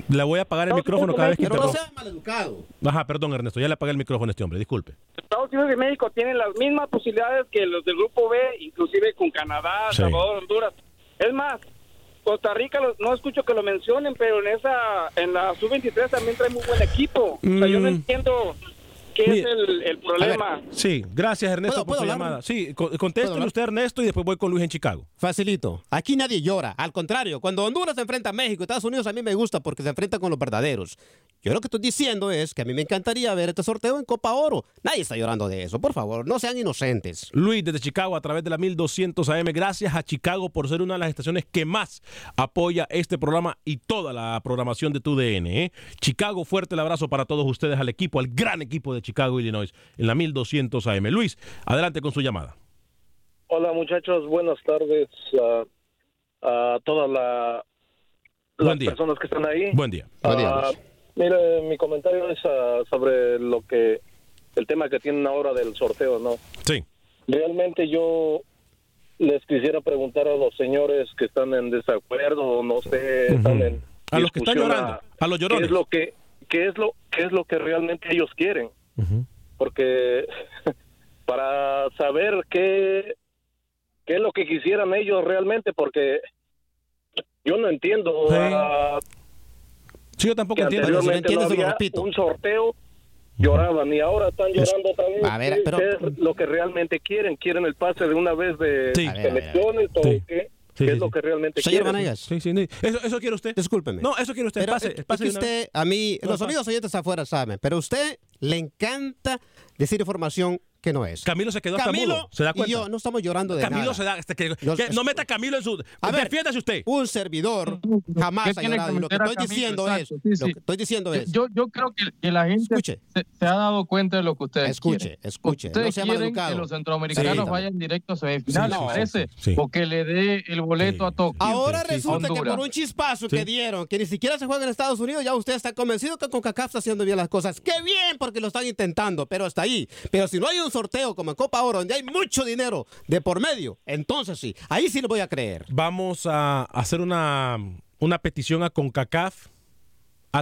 Le voy a apagar el micrófono cada vez que Pero no sea maleducado. Ajá, perdón, Ernesto. Ya le apagué el micrófono a este hombre. Disculpe. Estados Unidos y México tienen las mismas posibilidades que los del grupo B, inclusive con Canadá, Sí. Salvador, Honduras. Es más, Costa Rica no escucho que lo mencionen, pero en esa en la sub-23 también trae muy buen equipo. O sea, yo no Mm. entiendo qué es el, el problema. Sí, gracias Ernesto ¿Puedo- por su hablar? llamada. Sí, co- ¿Puedo contéstele hablar? usted Ernesto y después voy con Luis en Chicago. Facilito. Aquí nadie llora. Al contrario, cuando Honduras se enfrenta a México, Estados Unidos a mí me gusta porque se enfrenta con los verdaderos. Yo lo que estoy diciendo es que a mí me encantaría ver este sorteo en Copa Oro. Nadie está llorando de eso. Por favor, no sean inocentes. Luis desde Chicago a través de la 1200 AM. Gracias a Chicago por ser una de las estaciones que más apoya este programa y toda la programación de tu DN. ¿eh? Chicago, fuerte el abrazo para todos ustedes, al equipo, al gran equipo de Chicago, Illinois, en la 1200 AM. Luis, adelante con su llamada. Hola muchachos, buenas tardes a, a todas la- las día. personas que están ahí. Buen día. Ah, mire, mi comentario es ah, sobre lo que el tema que tienen ahora del sorteo, ¿no? Sí. Realmente yo les quisiera preguntar a los señores que están en desacuerdo, o no sé, están en A los que están llorando, a los llorones. ¿Qué es lo que qué es lo qué es lo que realmente ellos quieren? Porque para saber qué, qué es lo que quisieran ellos realmente, porque yo no entiendo. Sí. ah, Sí, yo tampoco entiendo. anteriormente no había un sorteo, lloraban y ahora están llorando vez. A ver, ¿Qué- pero- qué es lo que realmente quieren? ¿Quieren el pase de una vez de Sí. selecciones o Sí. qué? Sí, ¿Qué sí, es lo que realmente Señor? Vanegas. Sí, sí, sí. Eso, eso quiere usted. Discúlpeme. No, eso quiere usted. Pero pase, es- es pase que usted, a mí, No, los pase. amigos oyentes afuera saben, pero a usted le encanta decir información que no es. Camilo se quedó hasta Camilo mudo, ¿se da cuenta? y yo no estamos llorando de Camilo nada. se da. este, que, no meta a Camilo en su. A ver, defiéndase usted. Un servidor jamás ¿Qué ha llorado. Lo que estoy Camilo? diciendo Exacto, es, sí, lo sí. que estoy diciendo es, Yo, yo creo que, que la gente Escuche. se, se ha dado cuenta de lo que ustedes Escuche, quieren. escuche, no Ustedes sea quieren maleducado. que los centroamericanos Sí. vayan directo a semifinales, Sí, no. parece, Sí. o que le dé el boleto a Tokio. Ahora Sí, resulta que por un chispazo que dieron, que ni siquiera se juega en Estados Unidos, ya usted está convencido que CONCACAF está haciendo bien las cosas. ¡Qué bien! Porque lo están intentando, pero hasta ahí. Pero si no hay un sorteo como en Copa Oro, donde hay mucho dinero de por medio, entonces sí, ahí sí le voy a creer. Vamos a hacer una, una petición a CONCACAF.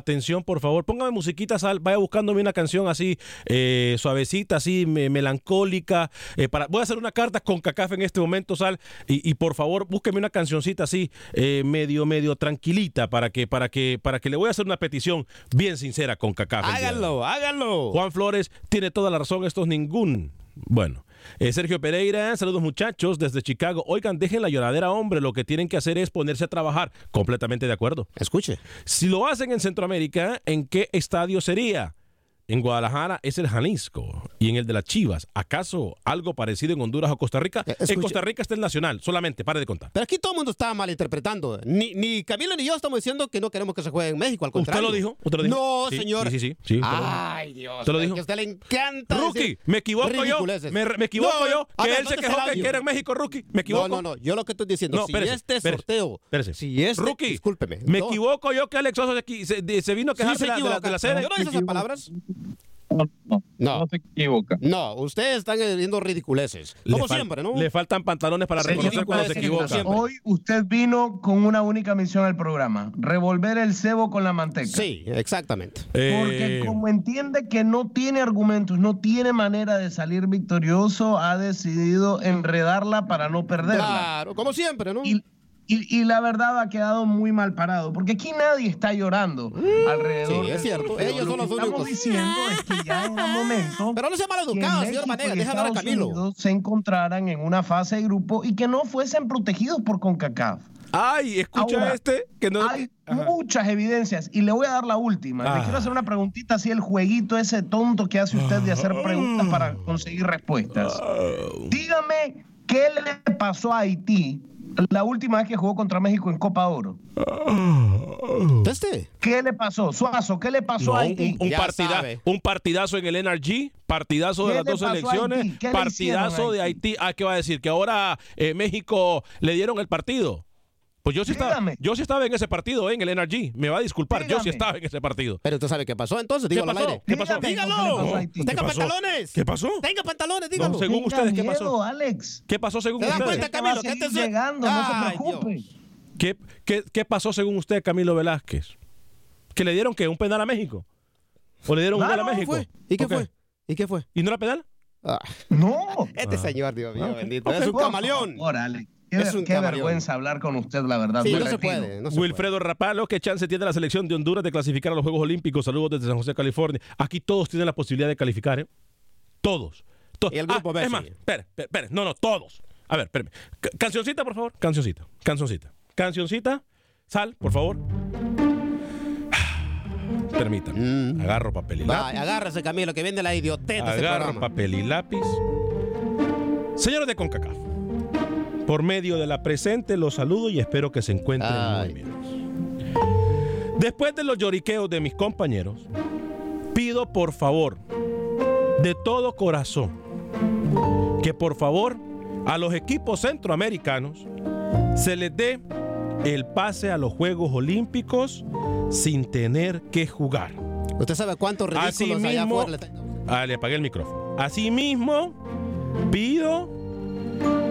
Atención, por favor, póngame musiquita, Sal. Vaya buscándome una canción así, eh, suavecita, así, me- melancólica. eh, para, voy a hacer una carta con CACAF en este momento, Sal. Y, y por favor, búsqueme una cancioncita así, eh, medio, medio tranquilita, para que, para que, para que le voy a hacer una petición bien sincera con CACAF. Háganlo, háganlo. Juan Flores tiene toda la razón, esto es ningún. Bueno, eh, Sergio Pereira, saludos muchachos desde Chicago. Oigan, dejen la lloradera, hombre, lo que tienen que hacer es ponerse a trabajar. Completamente de acuerdo. Escuche. Si lo hacen en Centroamérica, ¿en qué estadio sería? En Guadalajara es el Jalisco y en el de las Chivas. ¿Acaso algo parecido en Honduras o Costa Rica? En escuche. Costa Rica está el Nacional, solamente, pare de contar. Pero aquí todo el mundo está malinterpretando. Ni, ni Camilo ni yo estamos diciendo que no queremos que se juegue en México, al ¿Usted contrario. lo dijo? ¿Usted lo dijo? No, Sí, señor. Sí, sí, sí. usted. Ay, Dios. ¿Usted lo dijo? Que a usted le encanta Rookie, me equivoco yo. Me, me equivoco No, yo. Que ver, él se ¿dónde está quejó que quiera en México, Rookie. Me equivoco. No, no, no. Yo lo que estoy diciendo, No, si espérese, este espérese, sorteo, espérese. si este, Rookie, discúlpeme. Me equivoco yo que Alex Sosa se, se- se vino a quejarse se de, la, de la- de la sede. Yo no hice esas palabras. No, no, No. no se equivoca. No, ustedes están viendo ridiculeces. Le Como siempre, ¿no? Le faltan pantalones para reconocer cuando se equivoca. siempre. Hoy usted vino con una única misión al programa, revolver el cebo con la manteca. Sí, exactamente. Porque Eh, como entiende que no tiene argumentos, no tiene manera de salir victorioso, ha decidido enredarla para no perderla. Claro, como siempre, ¿no? Y, y- y la verdad ha quedado muy mal parado, porque aquí nadie está llorando alrededor. Mm, Sí, es cierto. Ellos Lo son los que estamos diciendo es que ya era momento Pero no sea maleducado, señor y Deja hablar a Camilo. Unidos se encontraran en una fase de grupo y que no fuesen protegidos por CONCACAF. Ay, escucha Ahora, este que no. Hay Ajá. muchas evidencias y le voy a dar la última. Ah. Le quiero hacer una preguntita así el jueguito ese tonto que hace usted de hacer preguntas para conseguir respuestas. Ah. Dígame qué le pasó a Haití la última vez que jugó contra México en Copa Oro. ¿Este? ¿Qué le pasó? Suazo, ¿qué le pasó No, a un, Haití? un partida- sabe. un partidazo en el NRG, partidazo de ¿Qué las dos le partidazo de Haití? Haití. Ah, ¿qué va a decir? Que ahora eh, México le dieron el partido. Pues yo sí, estaba, yo sí estaba en ese partido, eh, en el NRG. Me va a disculpar, yo sí estaba en ese partido. Pero usted sabe qué pasó entonces, ¿Qué dígalo al pasó? aire. ¿Qué pasó? Dígame Dígalo. pasó. Tenga ¿Qué pasó? pantalones. ¿Qué pasó? Tenga pantalones, No, dígalo. según Tenga ustedes, ¿qué miedo, pasó? Alex. ¿Qué pasó según a Camilo? que seguir este es- llegando, no se Ay, preocupe. Dios. ¿Qué, qué, qué pasó según usted, Camilo Velázquez? ¿Que le dieron qué? ¿Un penal a México? ¿O le dieron un gol a México? fue? ¿Y qué Ok. fue? ¿Y qué fue? ¿Y no era penal? Ah, No. este señor, Dios mío, Ok, bendito. Es un Por camaleón. favor, Alex. Qué, Es un qué camaleón. vergüenza hablar con usted, la verdad. Sí, no se puede. No se Wilfredo Rapalo, ¿qué chance tiene la selección de Honduras de clasificar a los Juegos Olímpicos? Saludos desde San José, California. Aquí todos tienen la posibilidad de calificar, ¿eh? Todos. To- Y el grupo Ah, Es más, espere, espere, espere. No, no, todos. A ver, espérame. Ca- Cancioncita, por favor. Cancioncita. Cancioncita. Cancioncita. Sal, por favor. Permítanme. Agarro papel y Va, lápiz. agárrese, Camilo, que viene la este Agarro papel y lápiz. Señores de CONCACAF, por medio de la presente los saludo y espero que se encuentren Ay. muy bien. Después de los lloriqueos de mis compañeros, pido por favor, de todo corazón, que por favor a los equipos centroamericanos se les dé el pase a los Juegos Olímpicos sin tener que jugar. ¿Usted sabe cuántos ridículos allá Asimismo, afuera le están- Ah, le apagué el micrófono. Asimismo, pido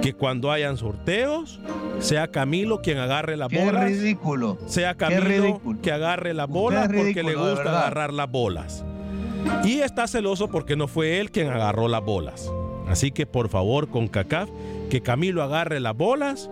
que cuando hayan sorteos, sea Camilo quien agarre la bola. ridículo. Sea Camilo ridículo. que agarre la bola porque le gusta agarrar las bolas. Y está celoso porque no fue él quien agarró las bolas. Así que por favor, con CACAF, que Camilo agarre las bolas,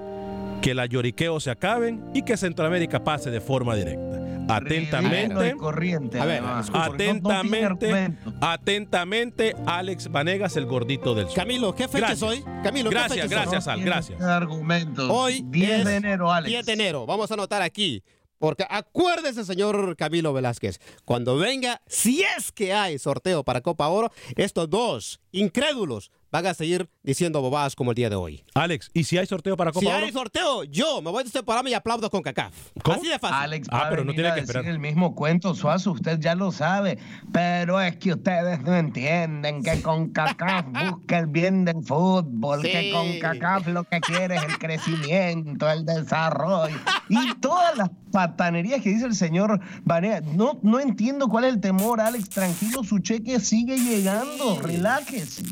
que la lloriqueo se acaben y que Centroamérica pase de forma directa. Atentamente. corriente. A ver, atentamente, argumento. atentamente, Alex Vanegas, el gordito del sur. Camilo, ¿qué fecha Gracias. es hoy? Camilo, ¿qué gracias, fecha es hoy? gracias, Al, gracias. Argumentos. Hoy 10 es de enero, Alex. 10 de enero. Vamos a anotar aquí. Porque acuérdese, señor Camilo Velázquez, cuando venga, si es que hay sorteo para Copa Oro, estos dos incrédulos van a seguir diciendo bobadas como el día de hoy. Alex, ¿y si hay sorteo para Copa Si Oro? hay sorteo, yo me voy de este programa y aplaudo con CACAF. ¿Cómo? Así de fácil. Alex Ah, pero no tiene que decir esperar. el mismo cuento, Suazo, usted ya lo sabe. Pero es que ustedes no entienden que con CACAF busca el bien del fútbol, que Sí. con CACAF lo que quiere es el crecimiento, el desarrollo y todas las patanerías que dice el señor Vanea. No, no entiendo cuál es el temor, Alex. Tranquilo, su cheque sigue llegando. Relájese.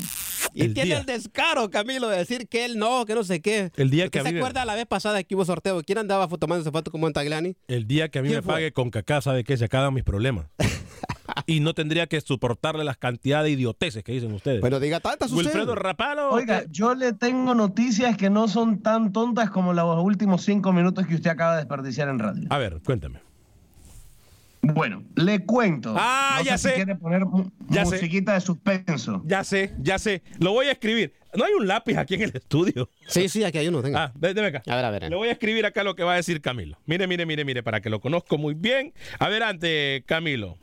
Y El tiene día- el descaro, Camilo, de decir que él no, que no sé qué. El día ¿Usted que a se me- acuerda la vez pasada que hubo sorteo? ¿Quién andaba tomándose foto con Montagliani? El día que a mí ¿Quién me fue? pague con CACAF, ¿sabe qué? Se acaban mis problemas. y no tendría que soportarle las cantidades de idioteces que dicen ustedes. Bueno, diga tantas usted. Wilfredo Rapalo. Oiga, yo le tengo noticias que no son tan tontas como los últimos cinco minutos que usted acaba de desperdiciar en radio. A ver, cuéntame. Bueno, le cuento. Ah, No ya sé. sé. Si quiere poner Ya sé. musiquita de suspenso. Ya sé, ya sé. Lo voy a escribir. No hay un lápiz aquí en el estudio. Sí, sí, aquí hay uno, venga. Ah, deme acá. A ver, a ver. Le voy a escribir acá lo que va a decir Camilo. Mire, mire, mire, mire, para que lo conozco muy bien. Adelante, Camilo.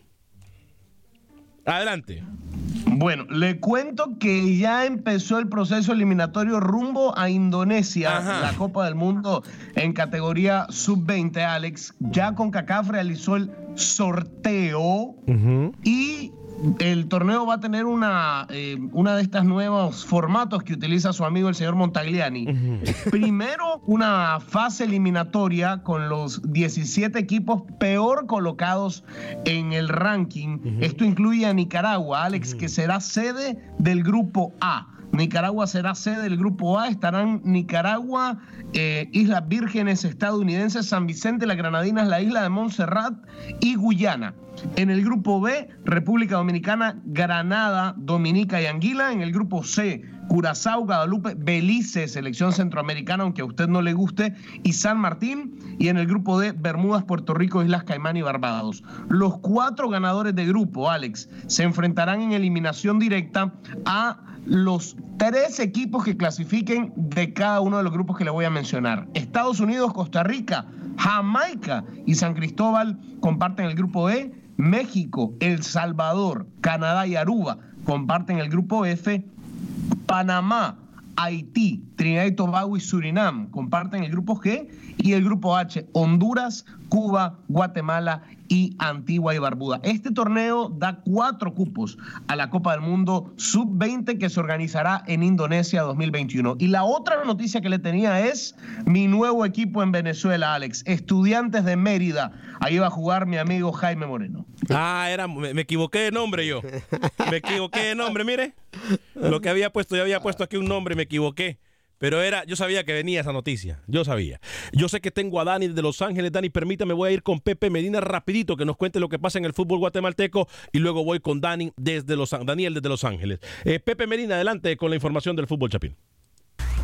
Adelante. Bueno, le cuento que ya empezó el proceso eliminatorio rumbo a Indonesia, Ajá. la Copa del Mundo en categoría sub-20, Alex. Ya con CACAF realizó el sorteo y el torneo va a tener una, eh, una de estas nuevos formatos que utiliza su amigo el señor Montagliani. Primero, una fase eliminatoria con los 17 equipos peor colocados en el ranking. Esto incluye a Nicaragua, Alex, que será sede del grupo A. Nicaragua será sede del grupo A. Estarán Nicaragua, eh, Islas Vírgenes estadounidenses, San Vicente, las Granadinas, la isla de Montserrat y Guyana. En el grupo B, República Dominicana, Granada, Dominica y Anguila. En el grupo C, Curazao, Guadalupe, Belice, selección centroamericana, aunque a usted no le guste, y San Martín. Y en el grupo D, Bermudas, Puerto Rico, Islas Caimán y Barbados. Los cuatro ganadores de grupo, Alex, se enfrentarán en eliminación directa a los tres equipos que clasifiquen de cada uno de los grupos que le voy a mencionar. Estados Unidos, Costa Rica, Jamaica y San Cristóbal comparten el grupo E. México, El Salvador, Canadá y Aruba comparten el grupo F. Panamá, Haití, Trinidad y Tobago y Surinam comparten el grupo G y el grupo H, Honduras, Cuba, Guatemala y Antigua y Barbuda. Este torneo da cuatro cupos a la Copa del Mundo Sub-20 que se organizará en Indonesia 2021. Y la otra noticia que le tenía es mi nuevo equipo en Venezuela, Alex, Estudiantes de Mérida. Ahí va a jugar mi amigo Jaime Moreno. Ah, era, me, me equivoqué de nombre yo. Me equivoqué de nombre, mire. Lo que había puesto, yo había puesto aquí un nombre me equivoqué. Pero era, yo sabía que venía esa noticia. Yo sabía. Yo sé que tengo a Dani de Los Ángeles. Dani, permítame, voy a ir con Pepe Medina rapidito que nos cuente lo que pasa en el fútbol guatemalteco y luego voy con Dani desde Los An- Daniel desde Los Ángeles. Eh, Pepe Medina, adelante con la información del fútbol chapín.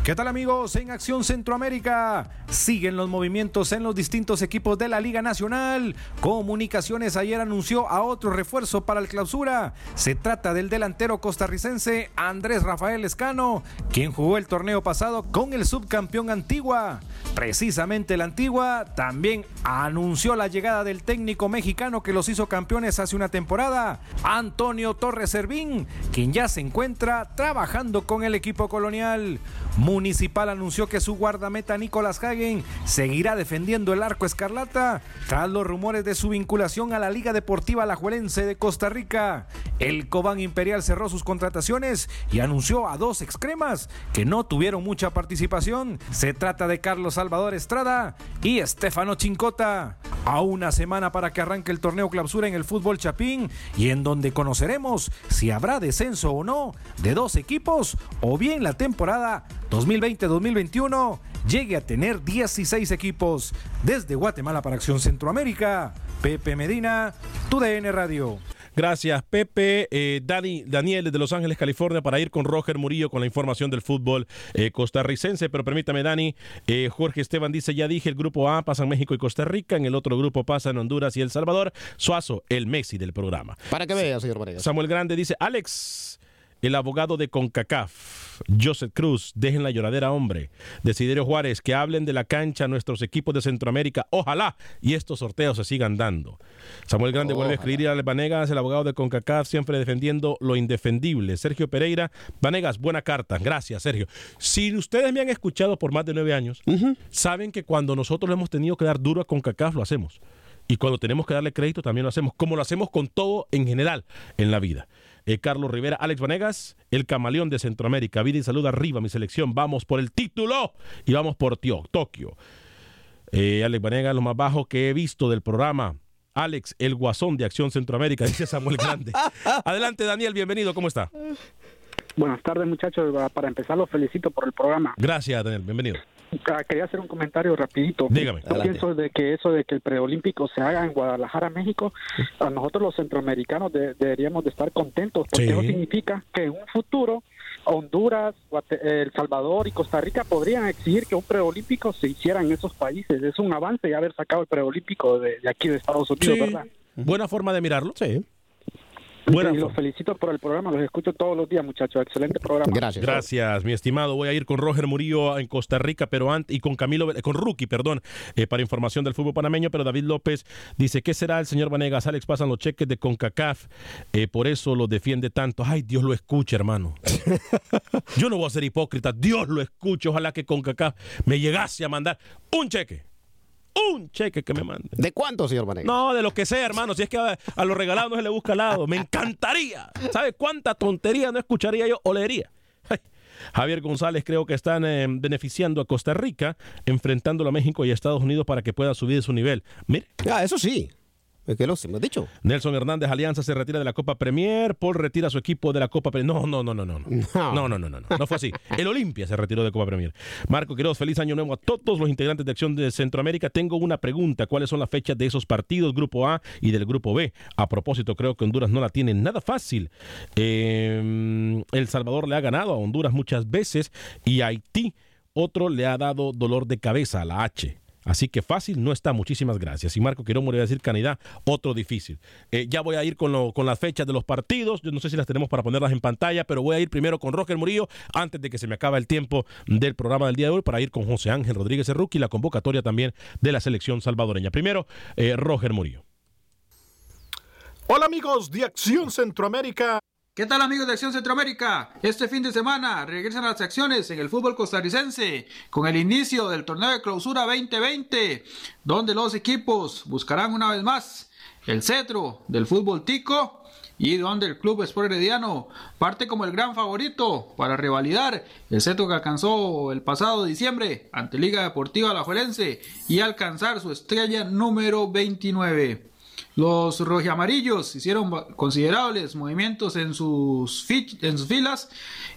¿Qué tal amigos? En Acción Centroamérica siguen los movimientos en los distintos equipos de la Liga Nacional. Comunicaciones ayer anunció a otro refuerzo para el clausura. Se trata del delantero costarricense Andrés Rafael Escano, quien jugó el torneo pasado con el subcampeón Antigua. Precisamente el Antigua también anunció la llegada del técnico mexicano que los hizo campeones hace una temporada, Antonio Torres Servín, quien ya se encuentra trabajando con el equipo colonial. Municipal anunció que su guardameta Nicolás Hagen seguirá defendiendo el arco escarlata tras los rumores de su vinculación a la Liga Deportiva Alajuelense de Costa Rica. El Cobán Imperial cerró sus contrataciones y anunció a dos excremas que no tuvieron mucha participación. Se trata de Carlos Salvador Estrada y Estefano Chincota. A una semana para que arranque el torneo clausura en el fútbol chapín y en donde conoceremos si habrá descenso o no de dos equipos o bien la temporada 2020-2021 llegue a tener 16 equipos. Desde Guatemala para Acción Centroamérica, Pepe Medina, TUDN Radio. Gracias, Pepe. Eh, Dani, Daniel desde Los Ángeles, California, para ir con Roger Murillo con la información del fútbol eh, costarricense. Pero permítame, Dani. eh, Jorge Esteban dice: Ya dije, el grupo A pasa en México y Costa Rica. En el otro grupo pasa en Honduras y El Salvador. Suazo, el Messi del programa. Para que vea, señor Vanegas. Samuel Grande dice: Alex, el abogado de CONCACAF. Joseph Cruz, dejen la lloradera, hombre. Desiderio Juárez, que hablen de la cancha a nuestros equipos de Centroamérica. Ojalá y estos sorteos se sigan dando. Samuel Grande vuelve a escribir a Vanegas, el abogado de CONCACAF, siempre defendiendo lo indefendible. Sergio Pereira, Vanegas, buena carta. Gracias, Sergio. Si ustedes me han escuchado por más de nueve años, saben que cuando nosotros le hemos tenido que dar duro a CONCACAF, lo hacemos. Y cuando tenemos que darle crédito, también lo hacemos, como lo hacemos con todo en general en la vida. Eh, Carlos Rivera, Alex Vanegas, el camaleón de Centroamérica. Vida y salud arriba, mi selección. Vamos por el título y vamos por Tio- Tokio. Eh, Alex Vanegas, lo más bajo que he visto del programa. Alex, el guasón de Acción Centroamérica, dice Samuel Grande. Adelante, Daniel, bienvenido, ¿cómo está? Buenas tardes, muchachos. Para empezar, los felicito por el programa. Gracias, Daniel, bienvenido. Ah, Quería hacer un comentario rapidito. Dígame. Yo pienso de que eso de que el preolímpico se haga en Guadalajara, México, a nosotros los centroamericanos de- deberíamos de estar contentos, porque Sí. eso significa que en un futuro Honduras, Guate- El Salvador y Costa Rica podrían exigir que un preolímpico se hiciera en esos países. Es un avance ya haber sacado el preolímpico de, de aquí de Estados Unidos, Sí. ¿verdad? Buena forma de mirarlo. Sí. Buena y los felicito por el programa, los escucho todos los días, muchachos. Excelente programa. Gracias, mi estimado. Voy a ir con Roger Murillo en Costa Rica, pero antes y con Camilo, con Rookie, perdón, eh, para información del fútbol panameño. Pero David López dice: ¿Qué será el señor Vanegas? Alex pasan los cheques de Concacaf, eh, por eso lo defiende tanto. Ay, Dios lo escuche, hermano. Yo no voy a ser hipócrita. Dios lo escuche. Ojalá que Concacaf me llegase a mandar un cheque. Un cheque que me mande. ¿De cuánto, señor Vanegas? No, de lo que sea, hermano. Si es que a, a lo regalado no se le busca lado. Me encantaría. ¿Sabe cuánta tontería no escucharía yo o leería? Ay. Javier González creo que están eh, beneficiando a Costa Rica, enfrentándolo a México y a Estados Unidos para que pueda subir su nivel. Mire. Ah, eso sí. Es que lo hemos dicho. Nelson Hernández, Alianza se retira de la Copa Premier, Paul retira su equipo de la Copa Premier. No, no, no, no, no. No, no, no, no, no, no, no fue así. El Olimpia se retiró de Copa Premier. Marco Quiroz, feliz año nuevo a todos los integrantes de Acción de Centroamérica. Tengo una pregunta. ¿Cuáles son las fechas de esos partidos, Grupo A y del Grupo B? A propósito, creo que Honduras no la tiene nada fácil. Eh, El Salvador le ha ganado a Honduras muchas veces y Haití, otro le ha dado dolor de cabeza a la H. Así que fácil no está, muchísimas gracias. Y Marco Quirón me iba a decir Canadá, otro difícil. Eh, ya voy a ir con, lo- con las fechas de los partidos. Yo no sé si las tenemos para ponerlas en pantalla, pero voy a ir primero con Roger Murillo antes de que se me acabe el tiempo del programa del día de hoy para ir con José Ángel Rodríguez Erruqui y la convocatoria también de la selección salvadoreña. Primero, eh, Roger Murillo. Hola amigos de Acción Centroamérica. ¿Qué tal amigos de Acción Centroamérica? Este fin de semana regresan las acciones en el fútbol costarricense con el inicio del torneo de clausura 2020, donde los equipos buscarán una vez más el cetro del fútbol tico y donde el Club Sport Herediano parte como el gran favorito para revalidar el cetro que alcanzó el pasado diciembre ante Liga Deportiva Alajuelense y alcanzar su estrella número 29. Los rojiamarillos hicieron considerables movimientos en sus, filas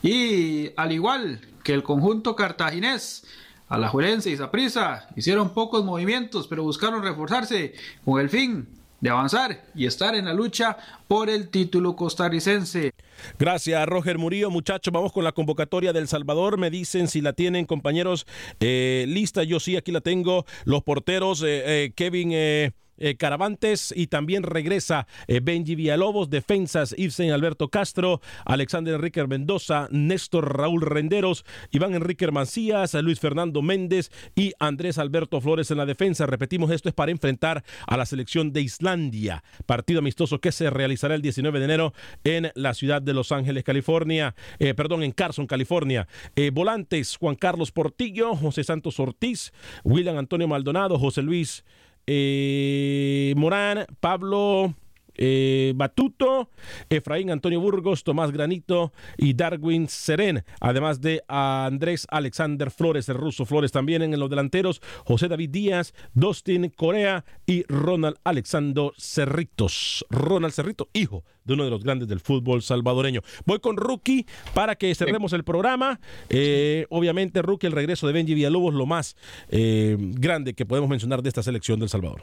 y al igual que el conjunto cartaginés, Alajuelense y Saprissa hicieron pocos movimientos pero buscaron reforzarse con el fin de avanzar y estar en la lucha por el título costarricense. Gracias, Roger Murillo. Muchachos, vamos con la convocatoria del Salvador. Me dicen si la tienen, compañeros, eh, lista. Yo sí, aquí la tengo. Los porteros, eh, eh, Kevin. Eh, Caravantes y también regresa eh, Benji Villalobos, defensas Ibsen Alberto Castro, Alexander Enrique Mendoza, Néstor Raúl Renderos, Iván Enrique Mancías, Luis Fernando Méndez y Andrés Alberto Flores en la defensa. Repetimos, esto es para enfrentar a la selección de Islandia, partido amistoso que se realizará el 19 de enero en la ciudad de Los Ángeles, California, eh, perdón, en Carson, California. Eh, volantes, Juan Carlos Portillo, José Santos Ortiz, William Antonio Maldonado, José Luis eh, Morán, Pablo eh, Batuto, Efraín Antonio Burgos, Tomás Granito y Darwin Seren, además de Andrés Alexander Flores, el ruso Flores también en los delanteros, José David Díaz, Dustin Corea y Ronald Alexander Cerritos. Ronald Cerrito, hijo de uno de los grandes del fútbol salvadoreño. Voy con Rookie para que cerremos el programa. Eh, obviamente, Rookie, el regreso de Benji Villalobos, lo más eh, grande que podemos mencionar de esta selección del Salvador.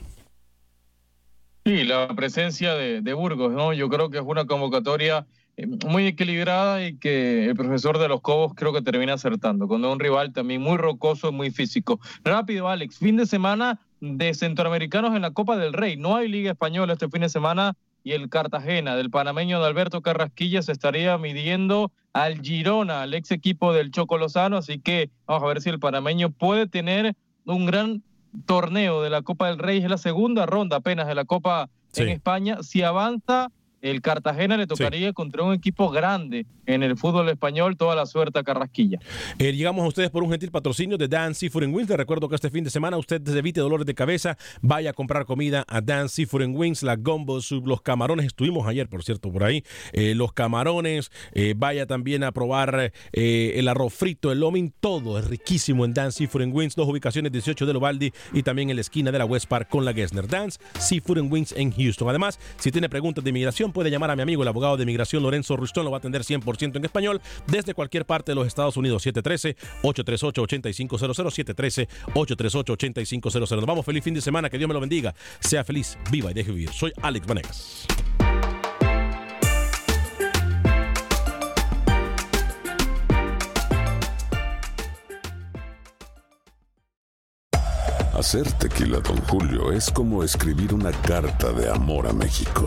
Sí, la presencia de, de Burgos, ¿no? Yo creo que es una convocatoria eh, muy equilibrada y que el profesor de los Cobos creo que termina acertando, con un rival también muy rocoso, muy físico. Rápido, Alex, fin de semana de centroamericanos en la Copa del Rey. No hay Liga Española este fin de semana y el Cartagena del panameño de Alberto Carrasquilla se estaría midiendo al Girona, al ex equipo del Choco Lozano, así que vamos a ver si el panameño puede tener un gran torneo de la Copa del Rey, es la segunda ronda apenas de la Copa en España, si avanza el Cartagena le tocaría contra un equipo grande en el fútbol español, toda la suerte a Carrasquilla. Eh, llegamos a ustedes por un gentil patrocinio de Dan Seafood Wings. Les recuerdo que este fin de semana usted evite dolores de cabeza, vaya a comprar comida a Dan Seafood Wings, la gumbo soup, los camarones. Estuvimos ayer, por cierto, por ahí. Eh, los camarones, eh, vaya también a probar el arroz frito, el loming, todo es riquísimo en Dan Seafood Wings. Dos ubicaciones, 18 de Lovaldi y también en la esquina de la West Park con la Gessner. Dance Seafood Wings en Houston. Además, si tiene preguntas de inmigración, puede llamar a mi amigo el abogado de inmigración Lorenzo Rustón, lo va a atender 100% en español desde cualquier parte de los Estados Unidos. 713-838-8500, 713-838-8500. Nos vamos, feliz fin de semana, que Dios me lo bendiga. Sea feliz, viva y deje vivir. Soy Alex Vanegas. Hacer tequila, Don Julio, es como escribir una carta de amor a México.